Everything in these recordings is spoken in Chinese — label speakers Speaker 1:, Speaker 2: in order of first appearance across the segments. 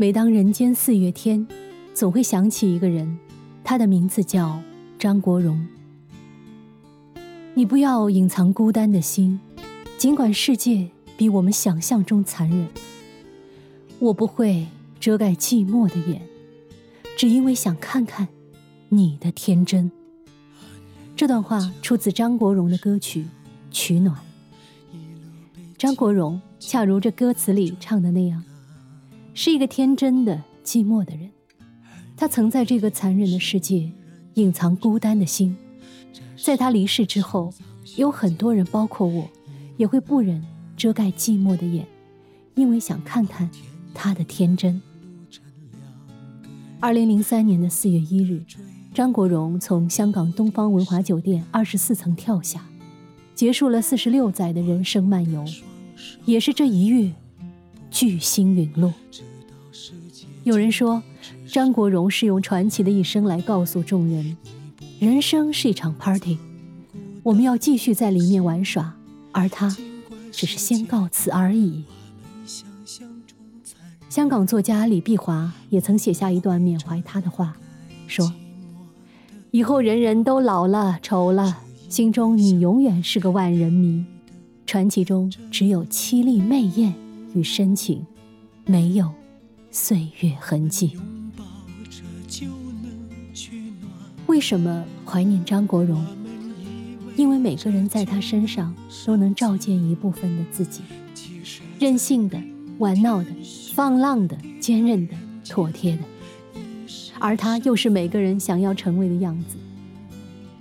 Speaker 1: 每当人间四月天，总会想起一个人，他的名字叫张国荣。你不要隐藏孤单的心，尽管世界比我们想象中残忍，我不会遮盖寂寞的眼，只因为想看看你的天真。这段话出自张国荣的歌曲《取暖》。张国荣恰如这歌词里唱的那样。是一个天真的寂寞的人，他曾在这个残忍的世界隐藏孤单的心。在他离世之后，有很多人，包括我，也会不忍遮盖寂寞的眼，因为想看看他的天真。二零零三年的四月一日，张国荣从香港东方文华酒店二十四层跳下，结束了四十六载的人生漫游，也是这一月，巨星陨落。有人说，张国荣是用传奇的一生来告诉众人，人生是一场 party，我们要继续在里面玩耍，而他只是先告辞而已。香港作家李碧华也曾写下一段缅怀他的话，说：“以后人人都老了、丑了，心中你永远是个万人迷。传奇中只有凄厉媚艳与深情，没有。”岁月痕迹。为什么怀念张国荣？因为每个人在他身上都能照见一部分的自己，任性的、玩闹的、放浪的、坚韧的、妥帖的，而他又是每个人想要成为的样子。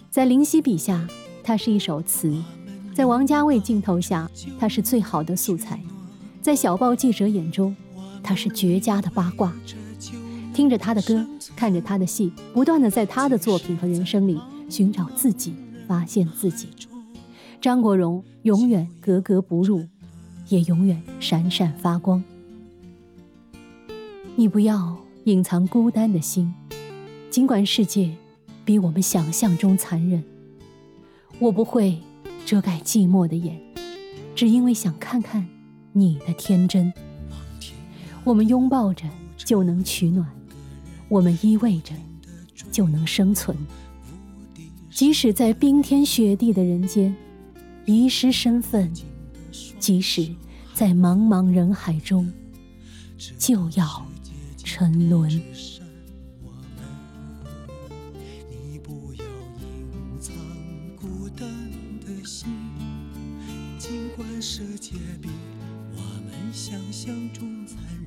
Speaker 1: 在林夕笔下，他是一首词；在王家卫镜头下，他是最好的素材；在小报记者眼中。他是绝佳的八卦，听着他的歌，看着他的戏，不断的在他的作品和人生里寻找自己，发现自己。张国荣永远格格不入，也永远闪闪发光。你不要隐藏孤单的心，尽管世界比我们想象中残忍，我不会遮盖寂寞的眼，只因为想看看你的天真。我们拥抱着就能取暖，我们依偎着就能生存。即使在冰天雪地的人间，遗失身份；即使在茫茫人海中，就要沉沦。世界想象中残忍。